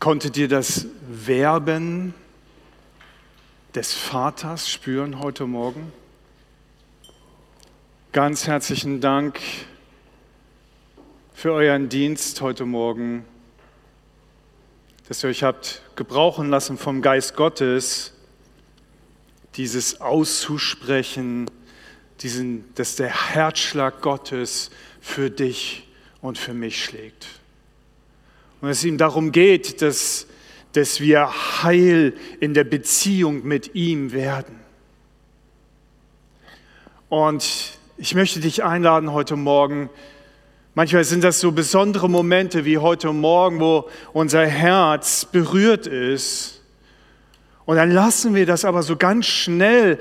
Konntet ihr das Werben des Vaters spüren heute Morgen? Ganz herzlichen Dank für euren Dienst heute Morgen, dass ihr euch habt gebrauchen lassen vom Geist Gottes, dieses auszusprechen, diesen, dass der Herzschlag Gottes für dich und für mich schlägt. Und es ihm darum geht, dass, dass wir heil in der Beziehung mit ihm werden. Und ich möchte dich einladen heute Morgen. Manchmal sind das so besondere Momente wie heute Morgen, wo unser Herz berührt ist. Und dann lassen wir das aber so ganz schnell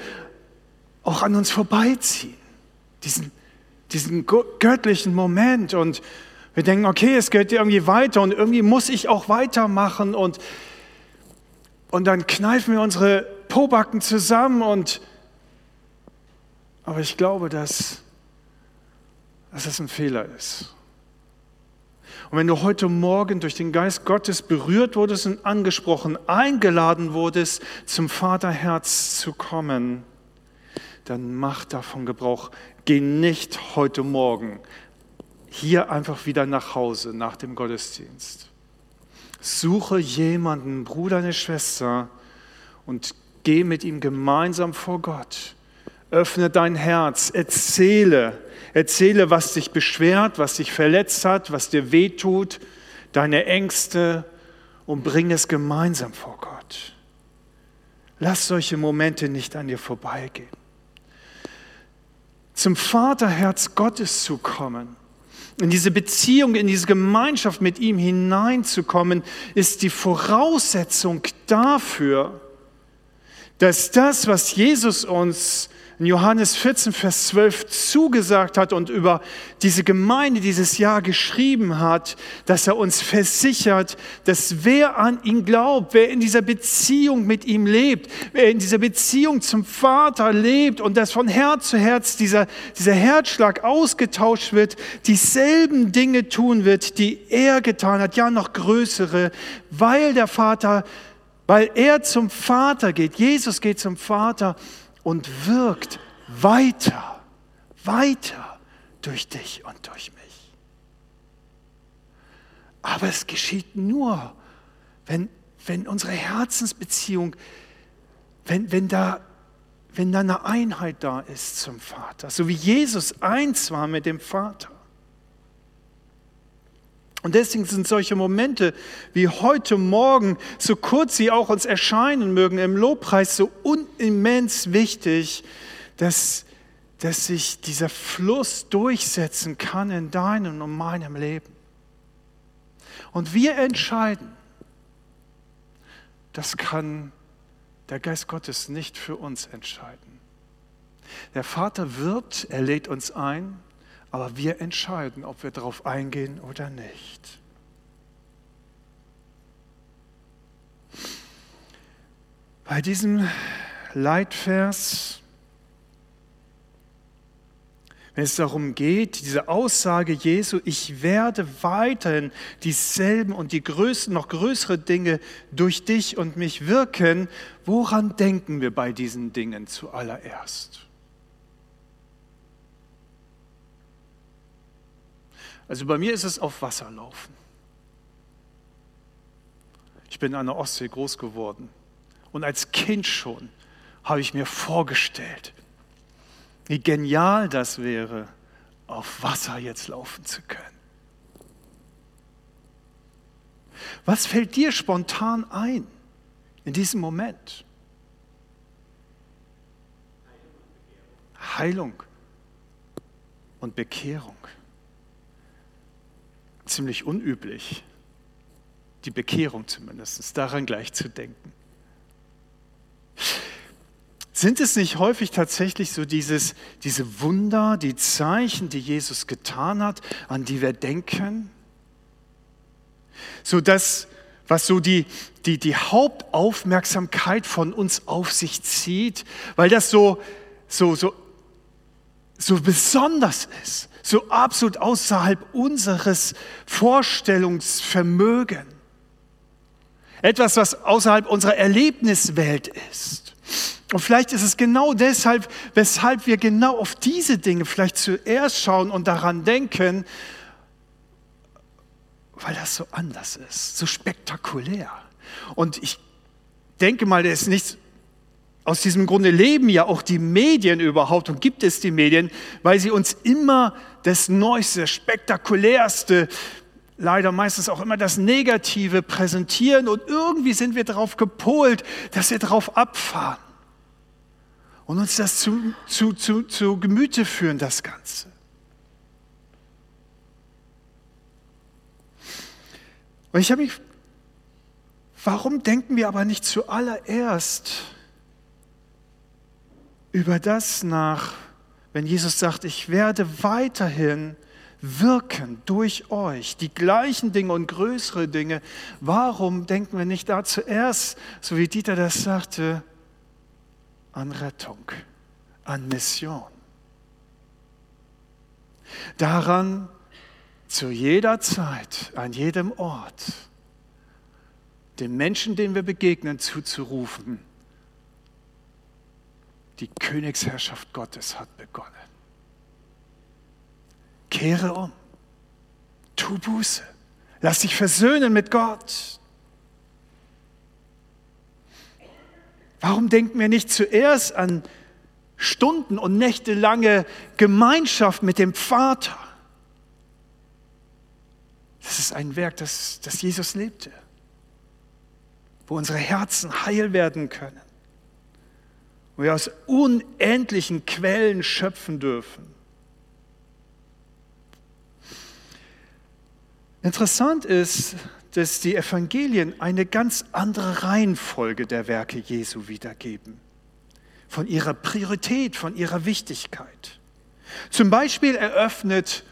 auch an uns vorbeiziehen. Diesen, diesen göttlichen Moment. Und wir denken, okay, es geht irgendwie weiter und irgendwie muss ich auch weitermachen und, und dann kneifen wir unsere Pobacken zusammen und aber ich glaube, dass, dass das ein Fehler ist. Und wenn du heute Morgen durch den Geist Gottes berührt wurdest und angesprochen, eingeladen wurdest, zum Vaterherz zu kommen, dann mach davon Gebrauch. Geh nicht heute Morgen hier einfach wieder nach Hause nach dem Gottesdienst. Suche jemanden, Bruder, eine Schwester, und geh mit ihm gemeinsam vor Gott. Öffne dein Herz, erzähle, erzähle, was dich beschwert, was dich verletzt hat, was dir wehtut, deine Ängste und bring es gemeinsam vor Gott. Lass solche Momente nicht an dir vorbeigehen. Zum Vaterherz Gottes zu kommen, in diese Beziehung, in diese Gemeinschaft mit ihm hineinzukommen, ist die Voraussetzung dafür, dass das, was Jesus uns in Johannes 14, Vers 12 zugesagt hat und über diese Gemeinde dieses Jahr geschrieben hat, dass er uns versichert, dass wer an ihn glaubt, wer in dieser Beziehung mit ihm lebt, wer in dieser Beziehung zum Vater lebt und dass von Herz zu Herz dieser, dieser Herzschlag ausgetauscht wird, dieselben Dinge tun wird, die er getan hat, ja noch größere, weil der Vater, weil er zum Vater geht, Jesus geht zum Vater und wirkt weiter, weiter durch dich und durch mich. Aber es geschieht nur, wenn, wenn unsere Herzensbeziehung, wenn, wenn, da, wenn da eine Einheit da ist zum Vater, so wie Jesus eins war mit dem Vater. Und deswegen sind solche Momente wie heute Morgen, so kurz sie auch uns erscheinen mögen im Lobpreis, so unimmens wichtig, dass, dass sich dieser Fluss durchsetzen kann in deinem und meinem Leben. Und wir entscheiden, das kann der Geist Gottes nicht für uns entscheiden. Der Vater wirbt, er lädt uns ein, aber wir entscheiden, ob wir darauf eingehen oder nicht. Bei diesem Leitvers, wenn es darum geht, diese Aussage Jesu, ich werde weiterhin dieselben und die größten, noch größere Dinge durch dich und mich wirken, woran denken wir bei diesen Dingen zuallererst? Also bei mir ist es auf Wasser laufen. Ich bin an der Ostsee groß geworden und als Kind schon habe ich mir vorgestellt, wie genial das wäre, auf Wasser jetzt laufen zu können. Was fällt dir spontan ein in diesem Moment? Heilung und Bekehrung ziemlich unüblich, die Bekehrung zumindest, daran gleich zu denken. Sind es nicht häufig tatsächlich so dieses, diese Wunder, die Zeichen, die Jesus getan hat, an die wir denken? So das, was so die, die, die Hauptaufmerksamkeit von uns auf sich zieht, weil das so, so, so, so besonders ist so absolut außerhalb unseres Vorstellungsvermögens. Etwas, was außerhalb unserer Erlebniswelt ist. Und vielleicht ist es genau deshalb, weshalb wir genau auf diese Dinge vielleicht zuerst schauen und daran denken, weil das so anders ist, so spektakulär. Und ich denke mal, das ist nicht aus diesem Grunde leben ja auch die Medien überhaupt und gibt es die Medien, weil sie uns immer das Neueste, Spektakulärste, leider meistens auch immer das Negative präsentieren und irgendwie sind wir darauf gepolt, dass wir darauf abfahren und uns das zu, zu, zu, zu Gemüte führen, das Ganze. Und ich habe mich, warum denken wir aber nicht zuallererst über das nach, wenn Jesus sagt, ich werde weiterhin wirken durch euch, die gleichen Dinge und größere Dinge. Warum denken wir nicht da zuerst, so wie Dieter das sagte, an Rettung, an Mission? Daran, zu jeder Zeit, an jedem Ort, den Menschen, denen wir begegnen, zuzurufen, die Königsherrschaft Gottes hat begonnen. Kehre um, tu Buße, lass dich versöhnen mit Gott. Warum denken wir nicht zuerst an Stunden und nächtelange Gemeinschaft mit dem Vater? Das ist ein Werk, das, das Jesus lebte, wo unsere Herzen heil werden können, wo wir aus unendlichen Quellen schöpfen dürfen. Interessant ist, dass die Evangelien eine ganz andere Reihenfolge der Werke Jesu wiedergeben. Von ihrer Priorität, von ihrer Wichtigkeit. Zum Beispiel eröffnet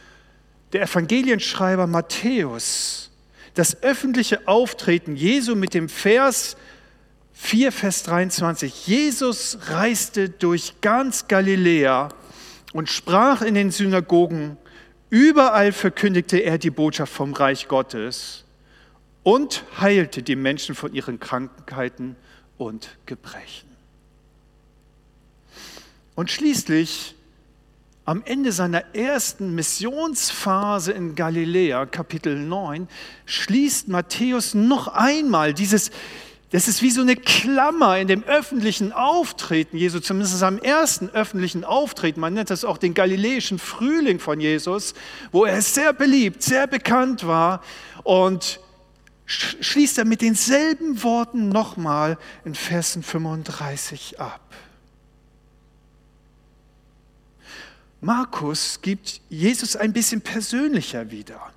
der Evangelienschreiber Matthäus das öffentliche Auftreten Jesu mit dem Vers 4, Vers 23. Jesus reiste durch ganz Galiläa und sprach in den Synagogen, Überall verkündigte er die Botschaft vom Reich Gottes und heilte die Menschen von ihren Krankheiten und Gebrechen. Und schließlich am Ende seiner ersten Missionsphase in Galiläa, Kapitel 9, schließt Matthäus noch einmal dieses, das ist wie so eine Klammer in dem öffentlichen Auftreten Jesu, zumindest am ersten öffentlichen Auftreten. Man nennt das auch den galiläischen Frühling von Jesus, wo er sehr beliebt, sehr bekannt war und schließt er mit denselben Worten nochmal in Versen 35 ab. Markus gibt Jesus ein bisschen persönlicher wieder.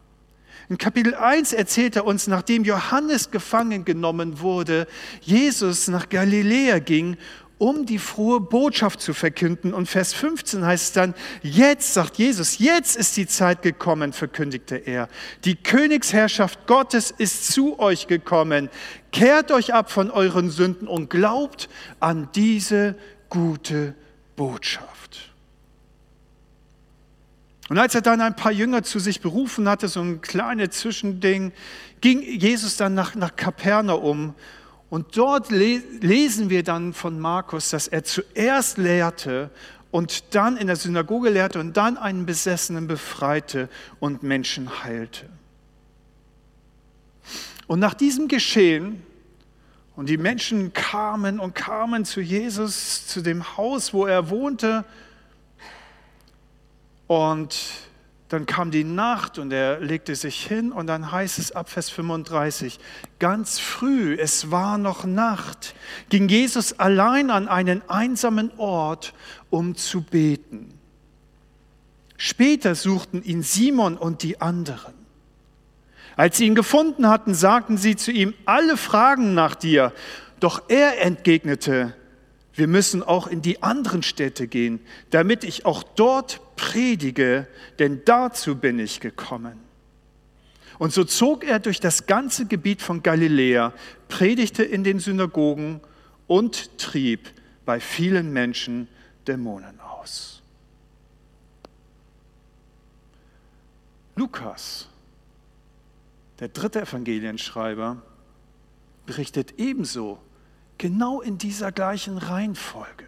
In Kapitel 1 erzählt er uns, nachdem Johannes gefangen genommen wurde, Jesus nach Galiläa ging, um die frohe Botschaft zu verkünden. Und Vers 15 heißt es dann, jetzt, sagt Jesus, jetzt ist die Zeit gekommen, verkündigte er. Die Königsherrschaft Gottes ist zu euch gekommen. Kehrt euch ab von euren Sünden und glaubt an diese gute Botschaft. Und als er dann ein paar Jünger zu sich berufen hatte, so ein kleines Zwischending, ging Jesus dann nach, nach Kapernaum. Und dort lesen wir dann von Markus, dass er zuerst lehrte und dann in der Synagoge lehrte und dann einen Besessenen befreite und Menschen heilte. Und nach diesem Geschehen, und die Menschen kamen und kamen zu Jesus, zu dem Haus, wo er wohnte, und dann kam die Nacht und er legte sich hin und dann heißt es ab Vers 35, ganz früh, es war noch Nacht, ging Jesus allein an einen einsamen Ort, um zu beten. Später suchten ihn Simon und die anderen. Als sie ihn gefunden hatten, sagten sie zu ihm, alle fragen nach dir. Doch er entgegnete, wir müssen auch in die anderen Städte gehen, damit ich auch dort predige, denn dazu bin ich gekommen. Und so zog er durch das ganze Gebiet von Galiläa, predigte in den Synagogen und trieb bei vielen Menschen Dämonen aus. Lukas, der dritte Evangelienschreiber, berichtet ebenso, genau in dieser gleichen Reihenfolge.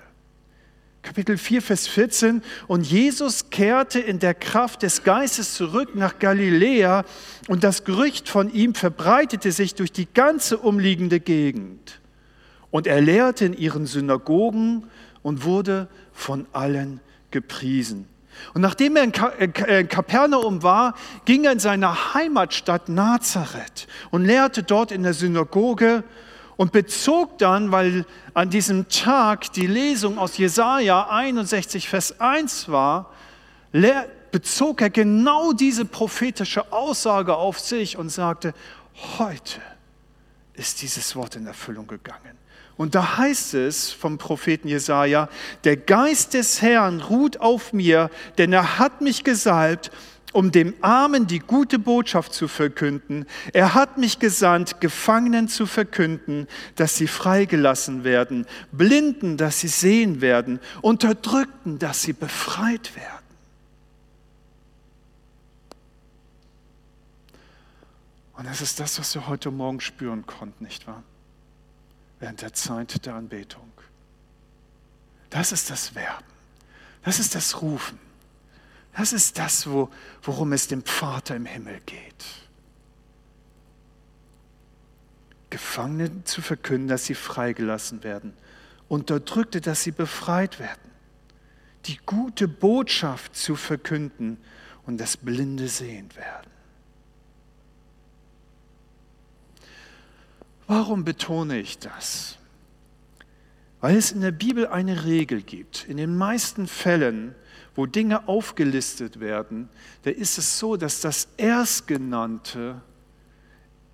Kapitel 4, Vers 14. Und Jesus kehrte in der Kraft des Geistes zurück nach Galiläa und das Gerücht von ihm verbreitete sich durch die ganze umliegende Gegend. Und er lehrte in ihren Synagogen und wurde von allen gepriesen. Und nachdem er in Kapernaum war, ging er in seine Heimatstadt Nazareth und lehrte dort in der Synagoge und bezog dann, weil an diesem Tag die Lesung aus Jesaja 61, Vers 1 war, bezog er genau diese prophetische Aussage auf sich und sagte, heute ist dieses Wort in Erfüllung gegangen. Und da heißt es vom Propheten Jesaja: Der Geist des Herrn ruht auf mir, denn er hat mich gesalbt, um dem Armen die gute Botschaft zu verkünden. Er hat mich gesandt, Gefangenen zu verkünden, dass sie freigelassen werden, Blinden, dass sie sehen werden, Unterdrückten, dass sie befreit werden. Und das ist das, was wir heute Morgen spüren konnten, nicht wahr? Während der Zeit der Anbetung. Das ist das Werben. Das ist das Rufen. Das ist das, wo, worum es dem Vater im Himmel geht. Gefangenen zu verkünden, dass sie freigelassen werden. Unterdrückte, dass sie befreit werden. Die gute Botschaft zu verkünden und das Blinde sehen werden. Warum betone ich das? Weil es in der Bibel eine Regel gibt. In den meisten Fällen wo Dinge aufgelistet werden, da ist es so, dass das Erstgenannte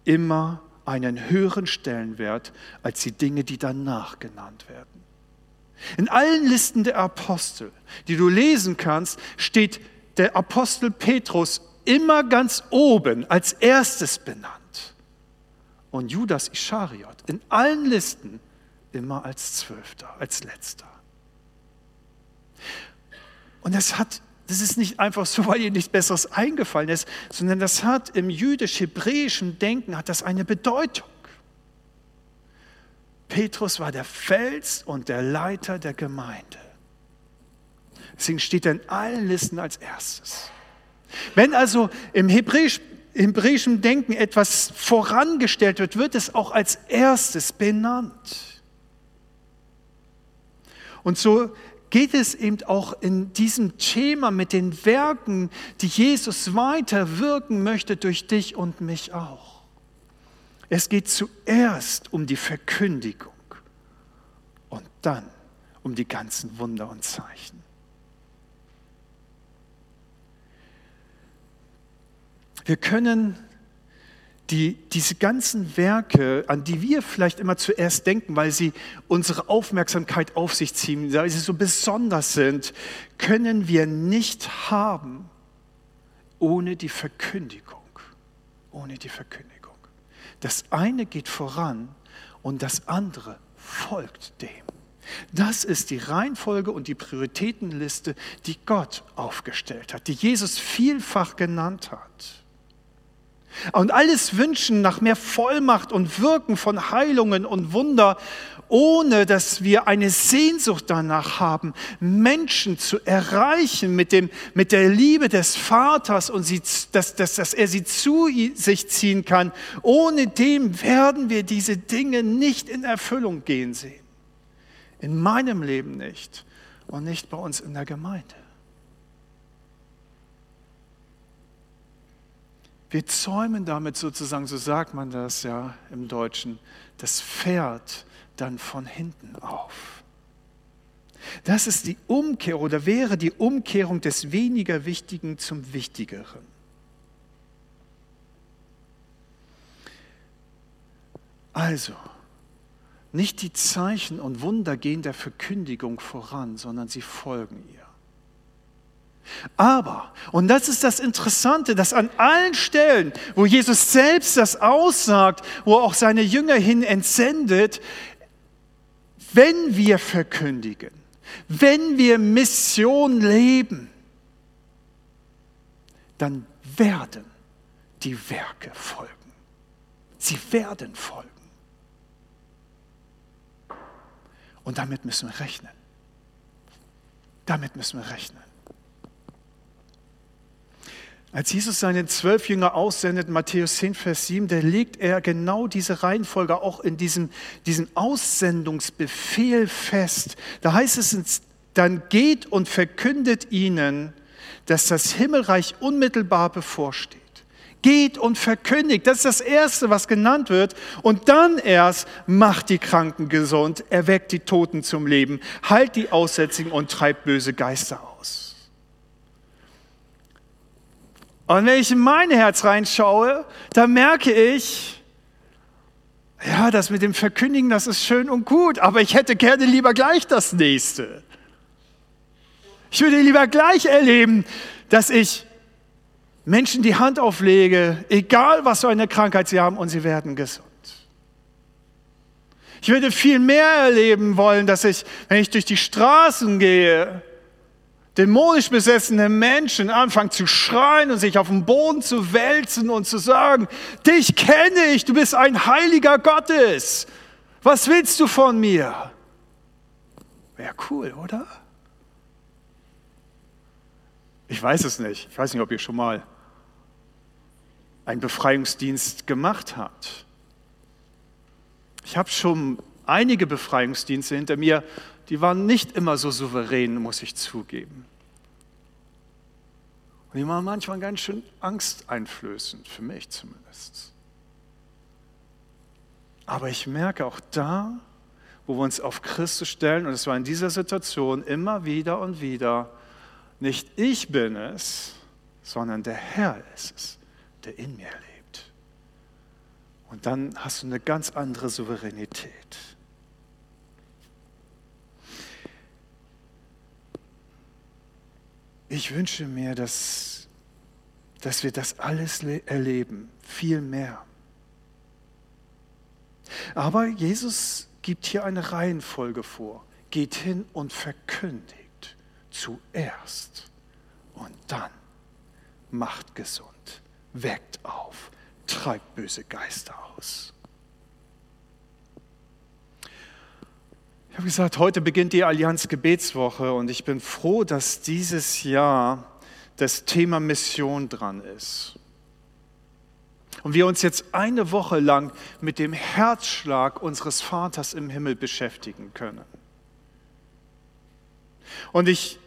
immer einen höheren Stellenwert als die Dinge, die danach genannt werden. In allen Listen der Apostel, die du lesen kannst, steht der Apostel Petrus immer ganz oben als erstes benannt. Und Judas Ischariot in allen Listen immer als Zwölfter, als Letzter. Und das hat das ist nicht einfach so, weil ihr nichts Besseres eingefallen ist, sondern das hat im jüdisch-hebräischen Denken hat das eine Bedeutung. Petrus war der Fels und der Leiter der Gemeinde. Deswegen steht er in allen Listen als erstes. Wenn also im Hebräisch, hebräischen Denken etwas vorangestellt wird, wird es auch als erstes benannt. Und so geht es eben auch in diesem Thema mit den Werken, die Jesus weiter wirken möchte durch dich und mich auch. Es geht zuerst um die Verkündigung und dann um die ganzen Wunder und Zeichen. Wir können die, diese ganzen Werke, an die wir vielleicht immer zuerst denken, weil sie unsere Aufmerksamkeit auf sich ziehen, weil sie so besonders sind, können wir nicht haben ohne die Verkündigung. Ohne die Verkündigung. Das eine geht voran und das andere folgt dem. Das ist die Reihenfolge und die Prioritätenliste, die Gott aufgestellt hat, die Jesus vielfach genannt hat. Und alles Wünschen nach mehr Vollmacht und Wirken von Heilungen und Wunder, ohne dass wir eine Sehnsucht danach haben, Menschen zu erreichen mit, dem, mit der Liebe des Vaters und sie, dass, dass, dass er sie zu sich ziehen kann. Ohne dem werden wir diese Dinge nicht in Erfüllung gehen sehen. In meinem Leben nicht und nicht bei uns in der Gemeinde. Wir zäumen damit sozusagen, so sagt man das ja im Deutschen, das Pferd dann von hinten auf. Das ist die Umkehr oder wäre die Umkehrung des weniger Wichtigen zum Wichtigeren. Also, nicht die Zeichen und Wunder gehen der Verkündigung voran, sondern sie folgen ihr. Aber, und das ist das Interessante, dass an allen Stellen, wo Jesus selbst das aussagt, wo er auch seine Jünger hin entsendet, wenn wir verkündigen, wenn wir Mission leben, dann werden die Werke folgen. Sie werden folgen. Und damit müssen wir rechnen. Damit müssen wir rechnen. Als Jesus seinen zwölf Jünger aussendet, Matthäus 10, Vers 7, da legt er genau diese Reihenfolge auch in diesem, diesem Aussendungsbefehl fest. Da heißt es, dann geht und verkündet ihnen, dass das Himmelreich unmittelbar bevorsteht. Geht und verkündigt, das ist das Erste, was genannt wird. Und dann erst macht die Kranken gesund, erweckt die Toten zum Leben, heilt die Aussätzigen und treibt böse Geister aus. Und wenn ich in mein Herz reinschaue, dann merke ich, ja, das mit dem Verkündigen, das ist schön und gut, aber ich hätte gerne lieber gleich das nächste. Ich würde lieber gleich erleben, dass ich Menschen die Hand auflege, egal was für eine Krankheit sie haben, und sie werden gesund. Ich würde viel mehr erleben wollen, dass ich, wenn ich durch die Straßen gehe, dämonisch besessene Menschen anfangen zu schreien und sich auf den Boden zu wälzen und zu sagen, dich kenne ich, du bist ein heiliger Gottes. Was willst du von mir? Wäre cool, oder? Ich weiß es nicht. Ich weiß nicht, ob ihr schon mal einen Befreiungsdienst gemacht habt. Ich habe schon einige Befreiungsdienste hinter mir, die waren nicht immer so souverän, muss ich zugeben. Und die waren manchmal ganz schön angsteinflößend, für mich zumindest. Aber ich merke auch da, wo wir uns auf Christus stellen, und es war in dieser Situation immer wieder und wieder, nicht ich bin es, sondern der Herr ist es, der in mir lebt. Und dann hast du eine ganz andere Souveränität. Ich wünsche mir, dass, dass wir das alles erleben, viel mehr. Aber Jesus gibt hier eine Reihenfolge vor. Geht hin und verkündigt zuerst und dann macht gesund, weckt auf, treibt böse Geister aus. Habe gesagt, heute beginnt die Allianz Gebetswoche und ich bin froh, dass dieses Jahr das Thema Mission dran ist. Und wir uns jetzt eine Woche lang mit dem Herzschlag unseres Vaters im Himmel beschäftigen können. Und ich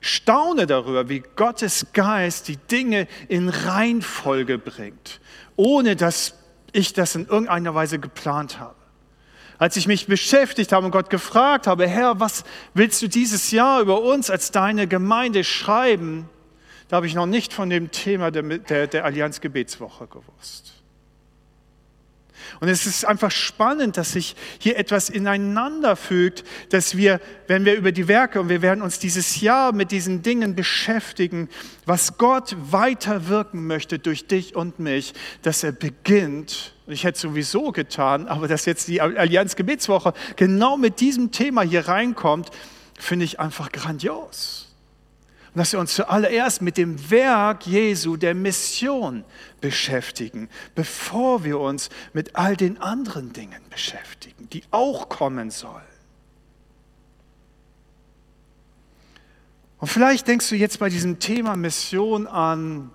staune darüber, wie Gottes Geist die Dinge in Reihenfolge bringt, ohne dass ich das in irgendeiner Weise geplant habe. Als ich mich beschäftigt habe und Gott gefragt habe, Herr, was willst du dieses Jahr über uns als deine Gemeinde schreiben, da habe ich noch nicht von dem Thema der, der, der Allianz Gebetswoche gewusst. Und es ist einfach spannend, dass sich hier etwas ineinander fügt, dass wir, wenn wir über die Werke, und wir werden uns dieses Jahr mit diesen Dingen beschäftigen, was Gott weiter wirken möchte durch dich und mich, dass er beginnt, und ich hätte sowieso getan, aber dass jetzt die Allianz Gebetswoche genau mit diesem Thema hier reinkommt, finde ich einfach grandios. Und dass wir uns zuallererst mit dem Werk Jesu, der Mission beschäftigen, bevor wir uns mit all den anderen Dingen beschäftigen, die auch kommen sollen. Und vielleicht denkst du jetzt bei diesem Thema Mission an,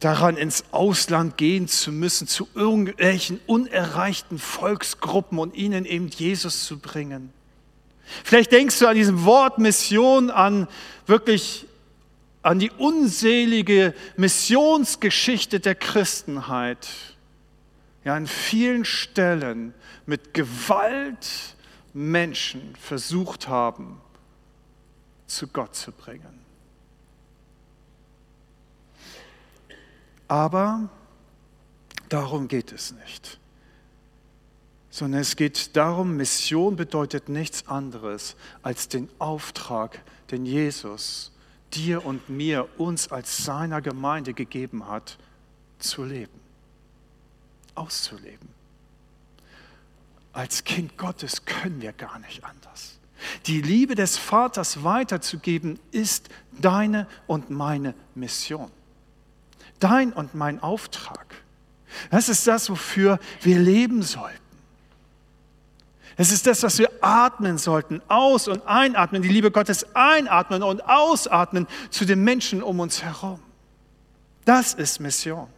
daran ins Ausland gehen zu müssen, zu irgendwelchen unerreichten Volksgruppen und ihnen eben Jesus zu bringen. Vielleicht denkst du an diesem Wort Mission, an wirklich an die unselige Missionsgeschichte der Christenheit. Ja, an vielen Stellen mit Gewalt Menschen versucht haben, zu Gott zu bringen. Aber darum geht es nicht sondern es geht darum, Mission bedeutet nichts anderes als den Auftrag, den Jesus dir und mir, uns als seiner Gemeinde gegeben hat, zu leben, auszuleben. Als Kind Gottes können wir gar nicht anders. Die Liebe des Vaters weiterzugeben ist deine und meine Mission. Dein und mein Auftrag. Das ist das, wofür wir leben sollten. Es ist das, was wir atmen sollten. Aus- und einatmen, die Liebe Gottes einatmen und ausatmen zu den Menschen um uns herum. Das ist Mission.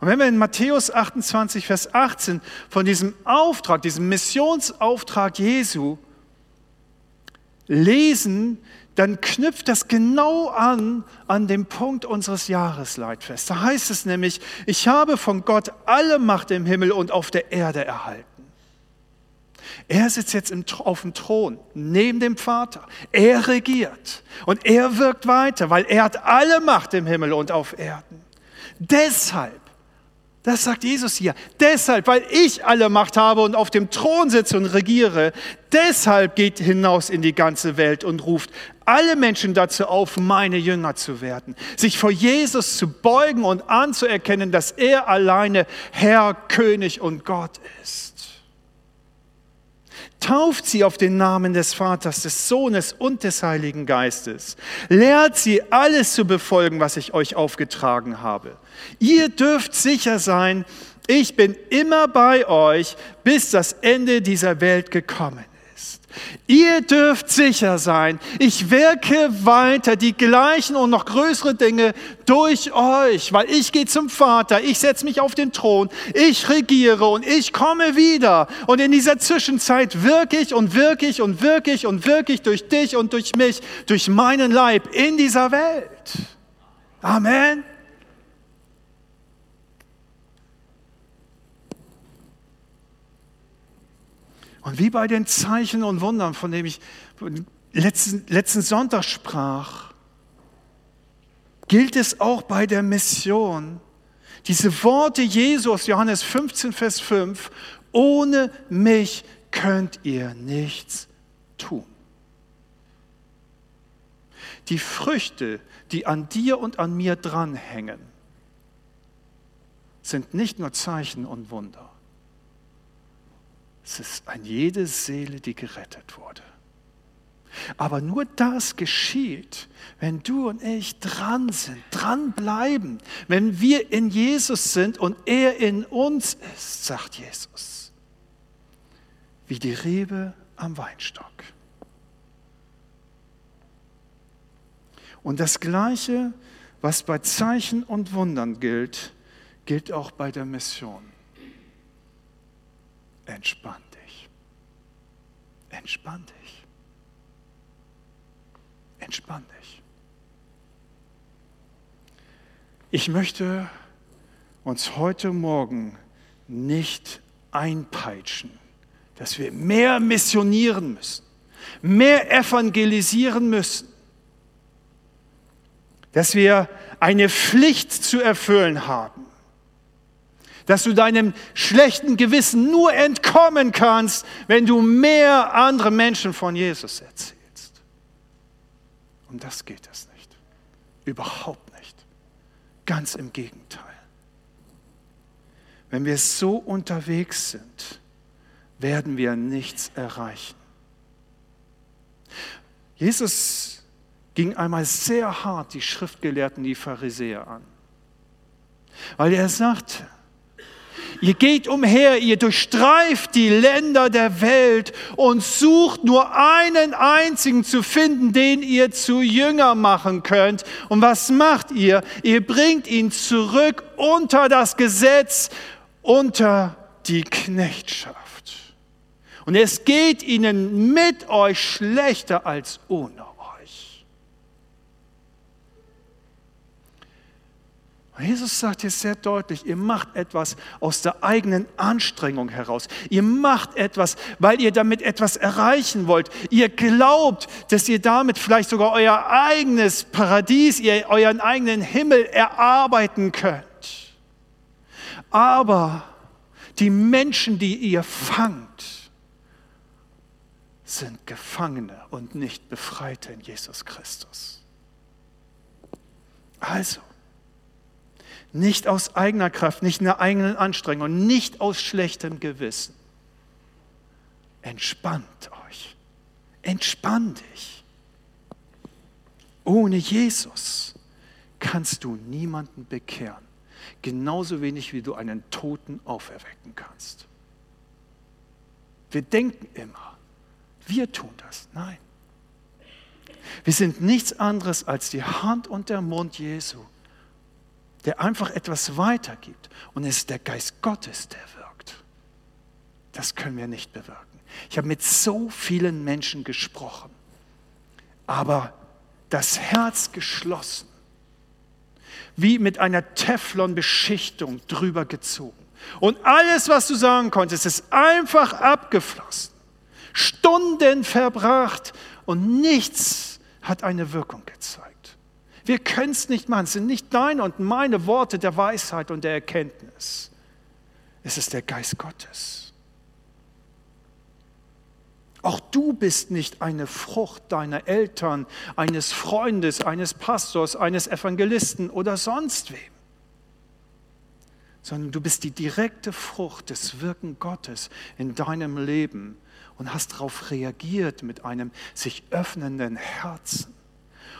Und wenn wir in Matthäus 28, Vers 18 von diesem Auftrag, diesem Missionsauftrag Jesu lesen, dann knüpft das genau an an den Punkt unseres Jahresleitfests. Da heißt es nämlich, ich habe von Gott alle Macht im Himmel und auf der Erde erhalten. Er sitzt jetzt auf dem Thron neben dem Vater. Er regiert und er wirkt weiter, weil er hat alle Macht im Himmel und auf Erden. Deshalb das sagt Jesus hier. Deshalb, weil ich alle Macht habe und auf dem Thron sitze und regiere, deshalb geht hinaus in die ganze Welt und ruft alle Menschen dazu auf, meine Jünger zu werden, sich vor Jesus zu beugen und anzuerkennen, dass er alleine Herr, König und Gott ist. Tauft sie auf den Namen des Vaters, des Sohnes und des Heiligen Geistes. Lehrt sie alles zu befolgen, was ich euch aufgetragen habe. Ihr dürft sicher sein, ich bin immer bei euch, bis das Ende dieser Welt gekommen Ihr dürft sicher sein, ich wirke weiter die gleichen und noch größere Dinge durch euch, weil ich gehe zum Vater, ich setze mich auf den Thron, ich regiere und ich komme wieder. Und in dieser Zwischenzeit wirke ich und wirke ich und wirke ich und wirke ich durch dich und durch mich, durch meinen Leib in dieser Welt. Amen. Und wie bei den Zeichen und Wundern, von denen ich letzten, letzten Sonntag sprach, gilt es auch bei der Mission. Diese Worte Jesus, Johannes 15, Vers 5, ohne mich könnt ihr nichts tun. Die Früchte, die an dir und an mir dranhängen, sind nicht nur Zeichen und Wunder. Es ist an jede Seele, die gerettet wurde. Aber nur das geschieht, wenn du und ich dran sind, dranbleiben, wenn wir in Jesus sind und er in uns ist, sagt Jesus, wie die Rebe am Weinstock. Und das Gleiche, was bei Zeichen und Wundern gilt, gilt auch bei der Mission entspann dich. Entspann dich. Entspann dich. Ich möchte uns heute Morgen nicht einpeitschen, dass wir mehr missionieren müssen, mehr evangelisieren müssen, dass wir eine Pflicht zu erfüllen haben dass du deinem schlechten Gewissen nur entkommen kannst, wenn du mehr andere Menschen von Jesus erzählst. Um das geht es nicht. Überhaupt nicht. Ganz im Gegenteil. Wenn wir so unterwegs sind, werden wir nichts erreichen. Jesus ging einmal sehr hart die Schriftgelehrten, die Pharisäer an, weil er sagte, Ihr geht umher, ihr durchstreift die Länder der Welt und sucht nur einen einzigen zu finden, den ihr zu Jünger machen könnt. Und was macht ihr? Ihr bringt ihn zurück unter das Gesetz, unter die Knechtschaft. Und es geht ihnen mit euch schlechter als ohne Jesus sagt hier sehr deutlich, ihr macht etwas aus der eigenen Anstrengung heraus. Ihr macht etwas, weil ihr damit etwas erreichen wollt. Ihr glaubt, dass ihr damit vielleicht sogar euer eigenes Paradies, ihr euren eigenen Himmel erarbeiten könnt. Aber die Menschen, die ihr fangt, sind Gefangene und nicht Befreite in Jesus Christus. Also, nicht aus eigener Kraft, nicht in der eigenen Anstrengung, nicht aus schlechtem Gewissen. Entspannt euch. Entspann dich. Ohne Jesus kannst du niemanden bekehren. Genauso wenig wie du einen Toten auferwecken kannst. Wir denken immer, wir tun das. Nein. Wir sind nichts anderes als die Hand und der Mund Jesu, der einfach etwas weitergibt. Und es ist der Geist Gottes, der wirkt. Das können wir nicht bewirken. Ich habe mit so vielen Menschen gesprochen, aber das Herz geschlossen, wie mit einer Teflonbeschichtung drüber gezogen. Und alles, was du sagen konntest, ist einfach abgeflossen. Stunden verbracht und nichts hat eine Wirkung gezeigt. Wir können es nicht machen. Es sind nicht deine und meine Worte der Weisheit und der Erkenntnis. Es ist der Geist Gottes. Auch du bist nicht eine Frucht deiner Eltern, eines Freundes, eines Pastors, eines Evangelisten oder sonst wem, sondern du bist die direkte Frucht des Wirken Gottes in deinem Leben und hast darauf reagiert mit einem sich öffnenden Herzen.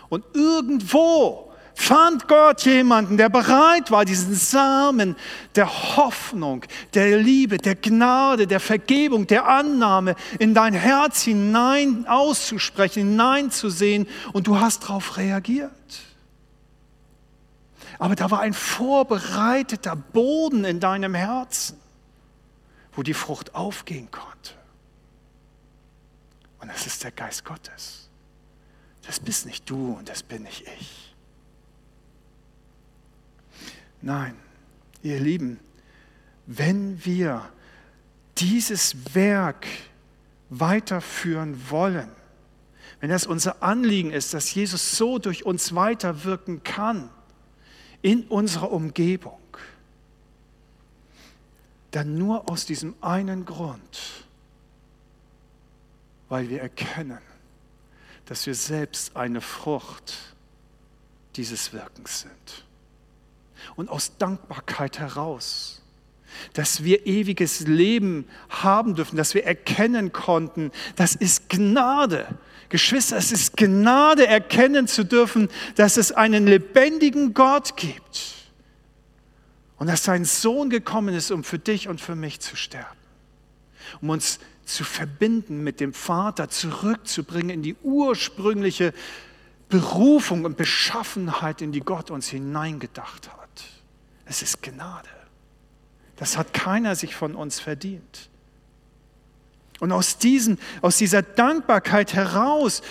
Und irgendwo fand Gott jemanden, der bereit war, diesen Samen der Hoffnung, der Liebe, der Gnade, der Vergebung, der Annahme in dein Herz hinein auszusprechen, hineinzusehen und du hast darauf reagiert. Aber da war ein vorbereiteter Boden in deinem Herzen, wo die Frucht aufgehen konnte. Und das ist der Geist Gottes. Das bist nicht du und das bin nicht ich. Nein, ihr Lieben, wenn wir dieses Werk weiterführen wollen, wenn das unser Anliegen ist, dass Jesus so durch uns weiterwirken kann in unserer Umgebung, dann nur aus diesem einen Grund, weil wir erkennen, dass wir selbst eine Frucht dieses Wirkens sind und aus Dankbarkeit heraus, dass wir ewiges Leben haben dürfen, dass wir erkennen konnten, das ist Gnade. Geschwister, es ist Gnade, erkennen zu dürfen, dass es einen lebendigen Gott gibt und dass sein Sohn gekommen ist, um für dich und für mich zu sterben, um uns zu verbinden mit dem Vater, zurückzubringen in die ursprüngliche Berufung und Beschaffenheit, in die Gott uns hineingedacht hat. Es ist Gnade. Das hat keiner sich von uns verdient. Und aus, diesen, aus dieser Dankbarkeit heraus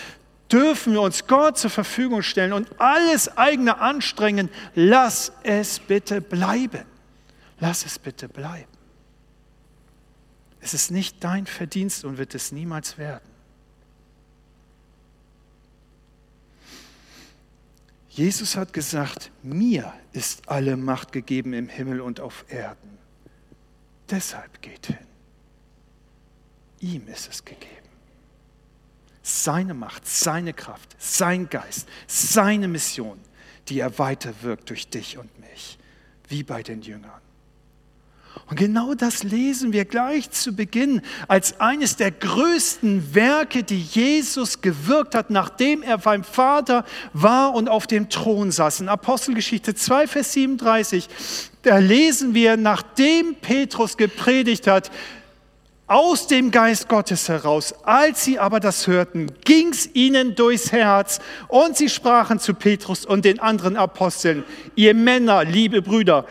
dürfen wir uns Gott zur Verfügung stellen und alles eigene anstrengen. Lass es bitte bleiben. Lass es bitte bleiben. Es ist nicht dein Verdienst und wird es niemals werden. Jesus hat gesagt, mir ist alle Macht gegeben im Himmel und auf Erden. Deshalb geht hin. Ihm ist es gegeben. Seine Macht, seine Kraft, sein Geist, seine Mission, die er weiterwirkt durch dich und mich, wie bei den Jüngern. Und genau das lesen wir gleich zu Beginn als eines der größten Werke, die Jesus gewirkt hat, nachdem er beim Vater war und auf dem Thron saß. In Apostelgeschichte 2, Vers 37, da lesen wir, nachdem Petrus gepredigt hat, aus dem Geist Gottes heraus. Als sie aber das hörten, ging es ihnen durchs Herz und sie sprachen zu Petrus und den anderen Aposteln, ihr Männer, liebe Brüder,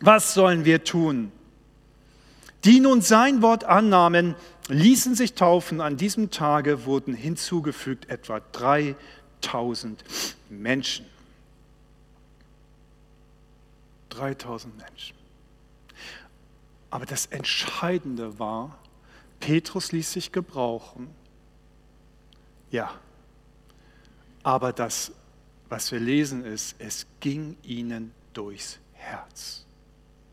was sollen wir tun? Die nun sein Wort annahmen, ließen sich taufen. An diesem Tage wurden hinzugefügt etwa 3000 Menschen. 3000 Menschen. Aber das Entscheidende war, Petrus ließ sich gebrauchen. Ja, aber das, was wir lesen, ist, es ging ihnen durchs Herz.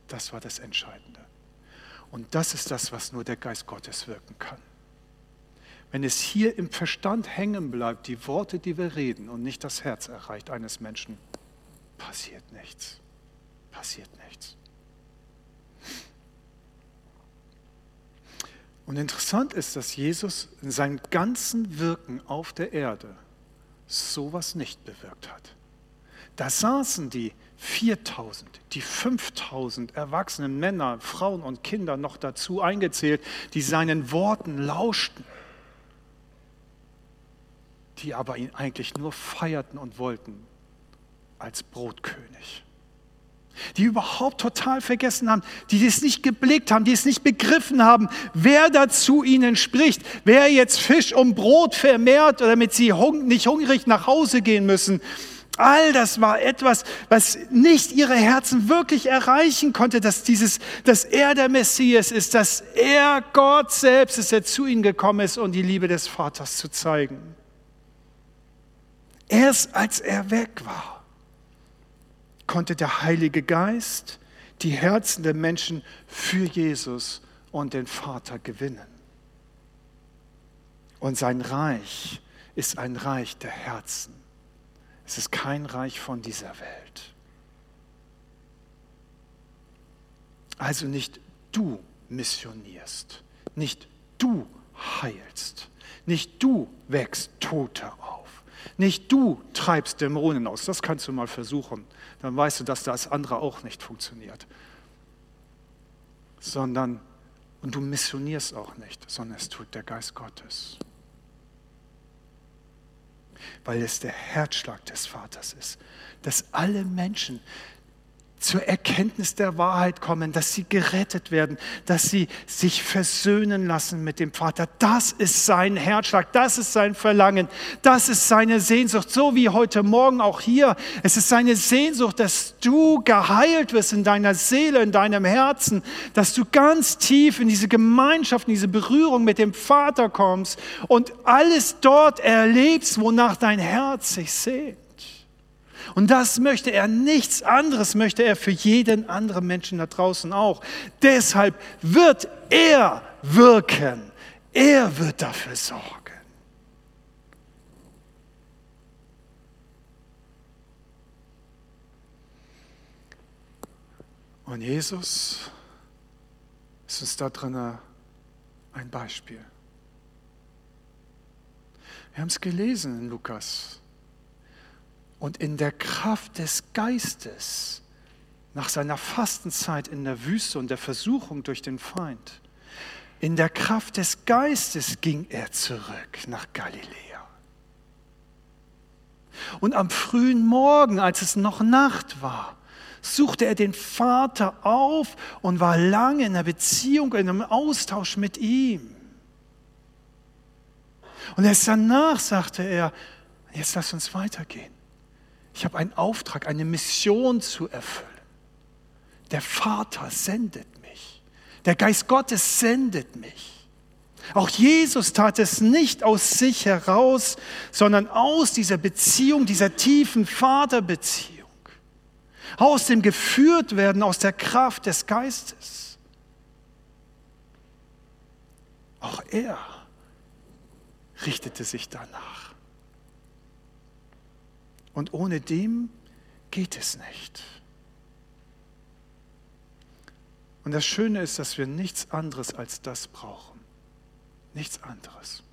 Das war das Entscheidende. Und das ist das, was nur der Geist Gottes wirken kann. Wenn es hier im Verstand hängen bleibt, die Worte, die wir reden, und nicht das Herz erreicht eines Menschen, passiert nichts. Passiert nichts. Und interessant ist, dass Jesus in seinem ganzen Wirken auf der Erde sowas nicht bewirkt hat. Da saßen die 4000, die 5000 erwachsenen Männer, Frauen und Kinder noch dazu eingezählt, die seinen Worten lauschten, die aber ihn eigentlich nur feierten und wollten als Brotkönig die überhaupt total vergessen haben, die es nicht geblickt haben, die es nicht begriffen haben, wer da zu ihnen spricht, wer jetzt Fisch um Brot vermehrt, damit sie nicht hungrig nach Hause gehen müssen. All das war etwas, was nicht ihre Herzen wirklich erreichen konnte, dass dieses, dass er der Messias ist, dass er Gott selbst ist, der zu ihnen gekommen ist, um die Liebe des Vaters zu zeigen. Erst als er weg war, konnte der Heilige Geist die Herzen der Menschen für Jesus und den Vater gewinnen. Und sein Reich ist ein Reich der Herzen. Es ist kein Reich von dieser Welt. Also nicht du missionierst, nicht du heilst, nicht du wächst Tote auf, nicht du treibst Dämonen aus. Das kannst du mal versuchen dann weißt du, dass das andere auch nicht funktioniert. Sondern, und du missionierst auch nicht, sondern es tut der Geist Gottes. Weil es der Herzschlag des Vaters ist, dass alle Menschen zur Erkenntnis der Wahrheit kommen, dass sie gerettet werden, dass sie sich versöhnen lassen mit dem Vater. Das ist sein Herzschlag, das ist sein Verlangen, das ist seine Sehnsucht, so wie heute Morgen auch hier. Es ist seine Sehnsucht, dass du geheilt wirst in deiner Seele, in deinem Herzen, dass du ganz tief in diese Gemeinschaft, in diese Berührung mit dem Vater kommst und alles dort erlebst, wonach dein Herz sich sehnt. Und das möchte er, nichts anderes möchte er für jeden anderen Menschen da draußen auch. Deshalb wird er wirken. Er wird dafür sorgen. Und Jesus ist uns da drin ein Beispiel. Wir haben es gelesen in Lukas und in der Kraft des Geistes nach seiner Fastenzeit in der Wüste und der Versuchung durch den Feind, in der Kraft des Geistes ging er zurück nach Galiläa. Und am frühen Morgen, als es noch Nacht war, suchte er den Vater auf und war lange in einer Beziehung, in einem Austausch mit ihm. Und erst danach sagte er, jetzt lass uns weitergehen. Ich habe einen Auftrag, eine Mission zu erfüllen. Der Vater sendet mich. Der Geist Gottes sendet mich. Auch Jesus tat es nicht aus sich heraus, sondern aus dieser Beziehung, dieser tiefen Vaterbeziehung. Aus dem geführt werden, aus der Kraft des Geistes. Auch er richtete sich danach. Und ohne dem geht es nicht. Und das Schöne ist, dass wir nichts anderes als das brauchen. Nichts anderes.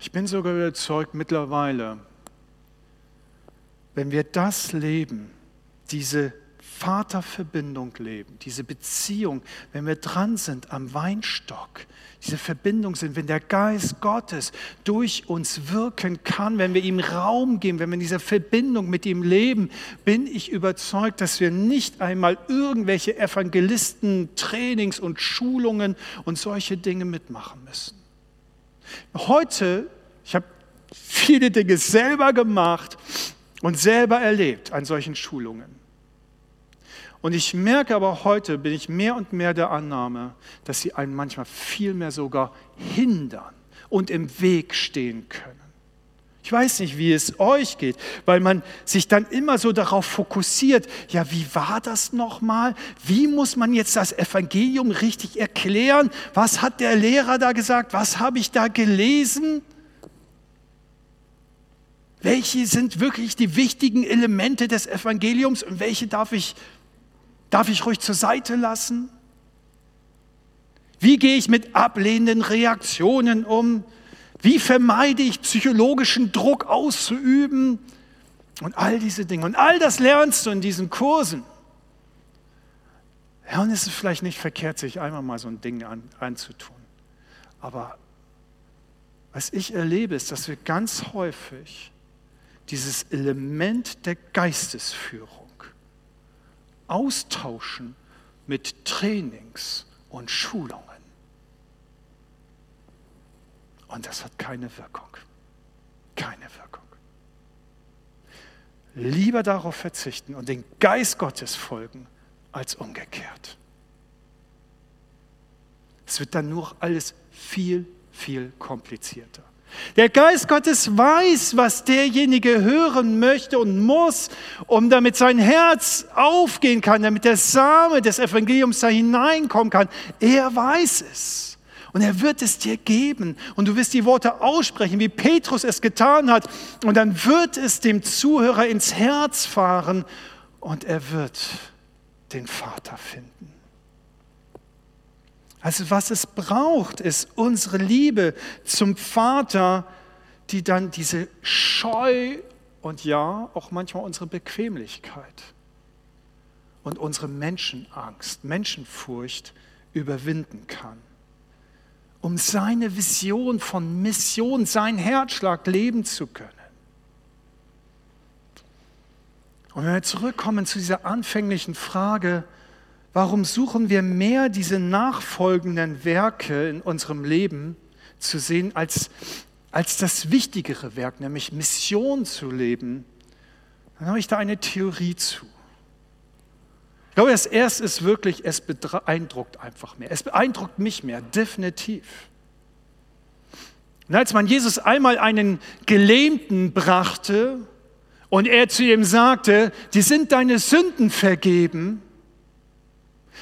Ich bin sogar überzeugt mittlerweile, wenn wir das leben, diese Vaterverbindung leben, diese Beziehung, wenn wir dran sind am Weinstock, diese Verbindung sind, wenn der Geist Gottes durch uns wirken kann, wenn wir ihm Raum geben, wenn wir in dieser Verbindung mit ihm leben, bin ich überzeugt, dass wir nicht einmal irgendwelche Evangelisten, Trainings und Schulungen und solche Dinge mitmachen müssen. Heute, ich habe viele Dinge selber gemacht und selber erlebt an solchen Schulungen. Und ich merke aber heute, bin ich mehr und mehr der Annahme, dass sie einen manchmal viel mehr sogar hindern und im Weg stehen können. Ich weiß nicht, wie es euch geht, weil man sich dann immer so darauf fokussiert, ja, wie war das nochmal? Wie muss man jetzt das Evangelium richtig erklären? Was hat der Lehrer da gesagt? Was habe ich da gelesen? Welche sind wirklich die wichtigen Elemente des Evangeliums und welche darf ich Darf ich ruhig zur Seite lassen? Wie gehe ich mit ablehnenden Reaktionen um? Wie vermeide ich psychologischen Druck auszuüben? Und all diese Dinge. Und all das lernst du in diesen Kursen. Ja, und es ist vielleicht nicht verkehrt, sich einmal mal so ein Ding an, anzutun. Aber was ich erlebe, ist, dass wir ganz häufig dieses Element der Geistesführung austauschen mit Trainings und Schulungen. Und das hat keine Wirkung. Keine Wirkung. Lieber darauf verzichten und den Geist Gottes folgen, als umgekehrt. Es wird dann nur alles viel, viel komplizierter. Der Geist Gottes weiß, was derjenige hören möchte und muss, um damit sein Herz aufgehen kann, damit der Same des Evangeliums da hineinkommen kann. Er weiß es. Und er wird es dir geben. Und du wirst die Worte aussprechen, wie Petrus es getan hat. Und dann wird es dem Zuhörer ins Herz fahren und er wird den Vater finden. Also was es braucht, ist unsere Liebe zum Vater, die dann diese Scheu und ja, auch manchmal unsere Bequemlichkeit und unsere Menschenangst, Menschenfurcht überwinden kann, um seine Vision von Mission, sein Herzschlag leben zu können. Und wenn wir zurückkommen zu dieser anfänglichen Frage, Warum suchen wir mehr diese nachfolgenden Werke in unserem Leben zu sehen als, als das wichtigere Werk, nämlich Mission zu leben? Dann habe ich da eine Theorie zu. Ich glaube, das erste ist wirklich, es beeindruckt einfach mehr. Es beeindruckt mich mehr, definitiv. Und als man Jesus einmal einen Gelähmten brachte und er zu ihm sagte, die sind deine Sünden vergeben,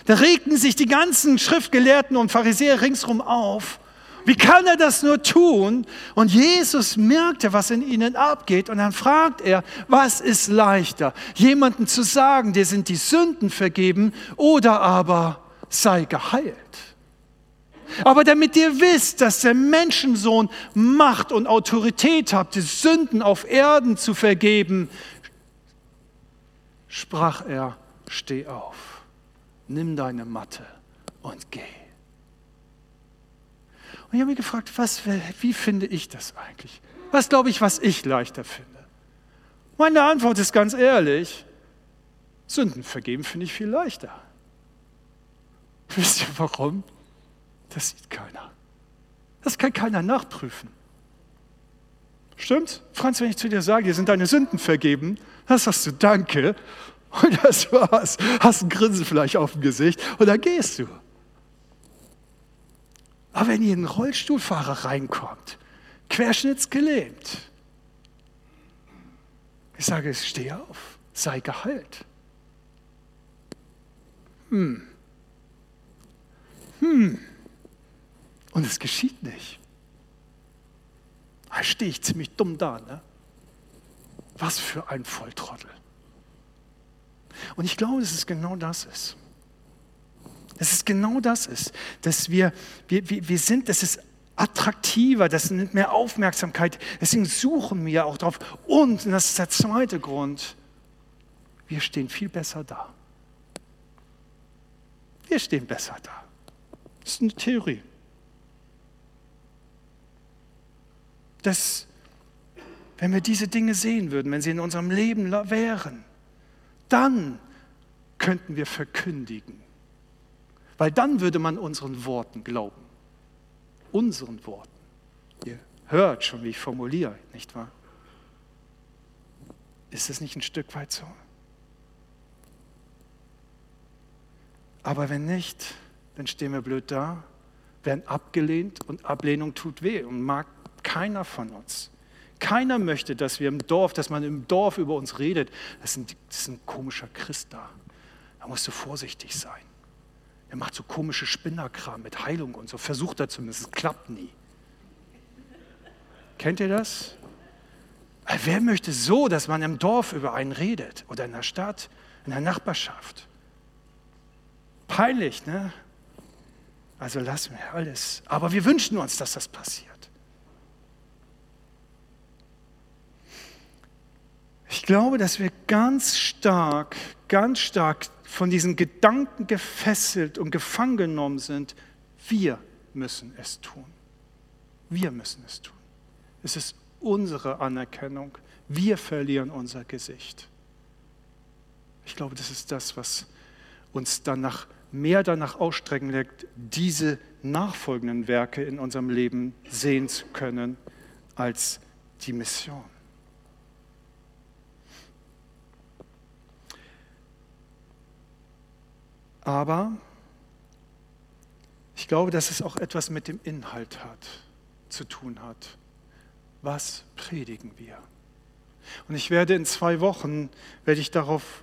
da regten sich die ganzen Schriftgelehrten und Pharisäer ringsherum auf. Wie kann er das nur tun? Und Jesus merkte, was in ihnen abgeht. Und dann fragt er, was ist leichter? Jemanden zu sagen, dir sind die Sünden vergeben oder aber sei geheilt. Aber damit ihr wisst, dass der Menschensohn Macht und Autorität hat, die Sünden auf Erden zu vergeben, sprach er, steh auf nimm deine Matte und geh. Und ich habe mich gefragt, was, wie finde ich das eigentlich? Was glaube ich, was ich leichter finde? Meine Antwort ist ganz ehrlich, Sünden vergeben finde ich viel leichter. Wisst ihr warum? Das sieht keiner. Das kann keiner nachprüfen. Stimmt? Franz, wenn ich zu dir sage, dir sind deine Sünden vergeben, dann sagst du Danke und das war's. Hast ein Grinsen vielleicht auf dem Gesicht und dann gehst du. Aber wenn hier ein Rollstuhlfahrer reinkommt, querschnittsgelähmt, ich sage, steh auf, sei geheilt. Hm. Hm. Und es geschieht nicht. Da stehe ich ziemlich dumm da. Ne? Was für ein Volltrottel. Und ich glaube, dass es genau das ist. Dass es genau das ist, dass wir, wir, wir sind, das ist attraktiver, das nimmt mehr Aufmerksamkeit, deswegen suchen wir auch drauf. Und, und das ist der zweite Grund, wir stehen viel besser da. Wir stehen besser da. Das ist eine Theorie. Dass, wenn wir diese Dinge sehen würden, wenn sie in unserem Leben wären, dann könnten wir verkündigen. Weil dann würde man unseren Worten glauben. Unseren Worten. Ihr hört schon, wie ich formuliere, nicht wahr? Ist es nicht ein Stück weit so? Aber wenn nicht, dann stehen wir blöd da, werden abgelehnt und Ablehnung tut weh und mag keiner von uns. Keiner möchte, dass wir im Dorf, dass man im Dorf über uns redet. Das ist ein, das ist ein komischer Christ da. Da musst du vorsichtig sein. Er macht so komische Spinnerkram mit Heilung und so. Versucht er zumindest. Es klappt nie. Kennt ihr das? Wer möchte so, dass man im Dorf über einen redet oder in der Stadt, in der Nachbarschaft? Peinlich, ne? Also lassen wir alles. Aber wir wünschen uns, dass das passiert. Ich glaube, dass wir ganz stark, ganz stark von diesen Gedanken gefesselt und gefangen genommen sind. Wir müssen es tun. Wir müssen es tun. Es ist unsere Anerkennung. Wir verlieren unser Gesicht. Ich glaube, das ist das, was uns danach mehr danach ausstrecken lässt, diese nachfolgenden Werke in unserem Leben sehen zu können als die Mission. Aber ich glaube, dass es auch etwas mit dem Inhalt hat, zu tun hat. Was predigen wir? Und ich werde in zwei Wochen, werde ich darauf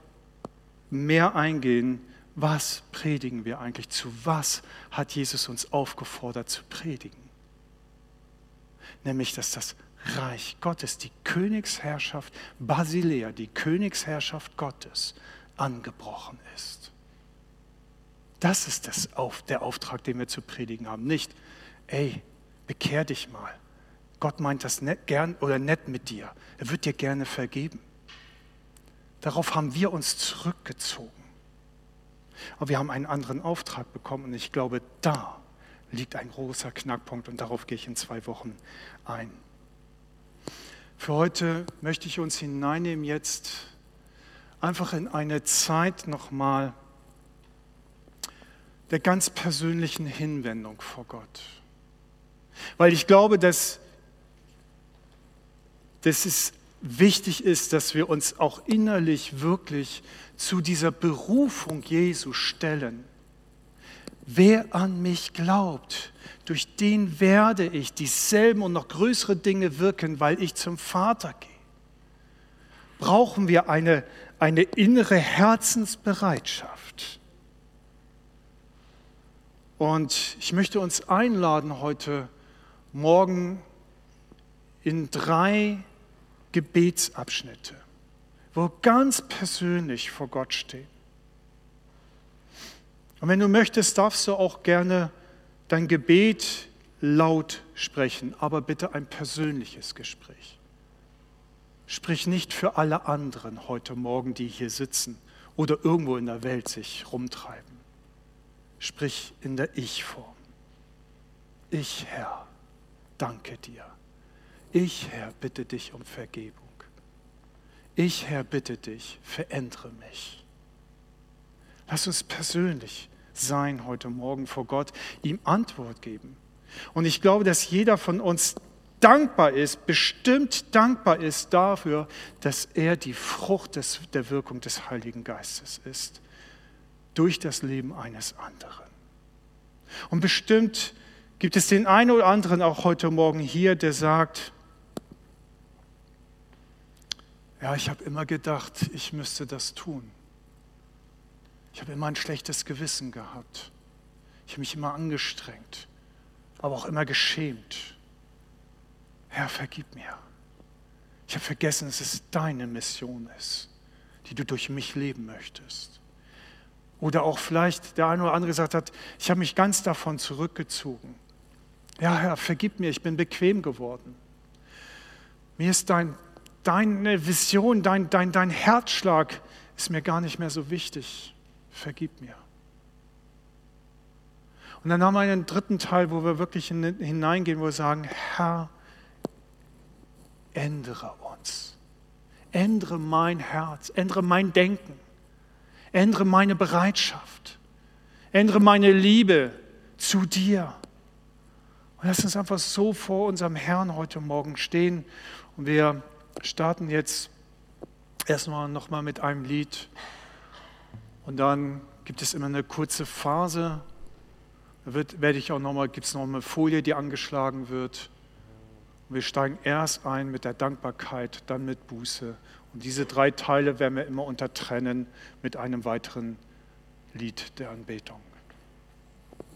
mehr eingehen, was predigen wir eigentlich? Zu was hat Jesus uns aufgefordert zu predigen? Nämlich, dass das Reich Gottes, die Königsherrschaft Basilea, die Königsherrschaft Gottes, angebrochen ist. Das ist das, der Auftrag, den wir zu predigen haben. Nicht, ey, bekehr dich mal. Gott meint das nett, gern oder nett mit dir. Er wird dir gerne vergeben. Darauf haben wir uns zurückgezogen. Aber wir haben einen anderen Auftrag bekommen und ich glaube, da liegt ein großer Knackpunkt und darauf gehe ich in zwei Wochen ein. Für heute möchte ich uns hineinnehmen jetzt einfach in eine Zeit nochmal der ganz persönlichen Hinwendung vor Gott. Weil ich glaube, dass, dass es wichtig ist, dass wir uns auch innerlich wirklich zu dieser Berufung Jesu stellen. Wer an mich glaubt, durch den werde ich dieselben und noch größere Dinge wirken, weil ich zum Vater gehe. Brauchen wir eine, eine innere Herzensbereitschaft. Und ich möchte uns einladen heute Morgen in drei Gebetsabschnitte wo ganz persönlich vor Gott stehen. Und wenn du möchtest, darfst du auch gerne dein Gebet laut sprechen, aber bitte ein persönliches Gespräch. Sprich nicht für alle anderen heute Morgen, die hier sitzen oder irgendwo in der Welt sich rumtreiben. Sprich in der Ich-Form. Ich, Herr, danke dir. Ich, Herr, bitte dich um Vergebung. Ich, Herr, bitte dich, verändere mich. Lass uns persönlich sein heute Morgen vor Gott, ihm Antwort geben. Und ich glaube, dass jeder von uns dankbar ist, bestimmt dankbar ist dafür, dass er die Frucht des, der Wirkung des Heiligen Geistes ist, durch das Leben eines anderen. Und bestimmt gibt es den einen oder anderen auch heute Morgen hier, der sagt, Ja, ich habe immer gedacht, ich müsste das tun. Ich habe immer ein schlechtes Gewissen gehabt. Ich habe mich immer angestrengt, aber auch immer geschämt. Herr, vergib mir. Ich habe vergessen, dass es deine Mission ist, die du durch mich leben möchtest. Oder auch vielleicht der eine oder andere gesagt hat, ich habe mich ganz davon zurückgezogen. Ja, Herr, vergib mir, ich bin bequem geworden. Mir ist dein deine Vision, dein, dein, dein Herzschlag ist mir gar nicht mehr so wichtig. Vergib mir. Und dann haben wir einen dritten Teil, wo wir wirklich hineingehen, wo wir sagen, Herr, ändere uns. Ändere mein Herz, ändere mein Denken, ändere meine Bereitschaft, ändere meine Liebe zu dir. Und lass uns einfach so vor unserem Herrn heute Morgen stehen und wir starten jetzt erstmal nochmal mit einem Lied und dann gibt es immer eine kurze Phase. Da wird, werde ich auch noch mal, gibt es noch eine Folie, die angeschlagen wird. Und wir steigen erst ein mit der Dankbarkeit, dann mit Buße. Und diese drei Teile werden wir immer untertrennen mit einem weiteren Lied der Anbetung.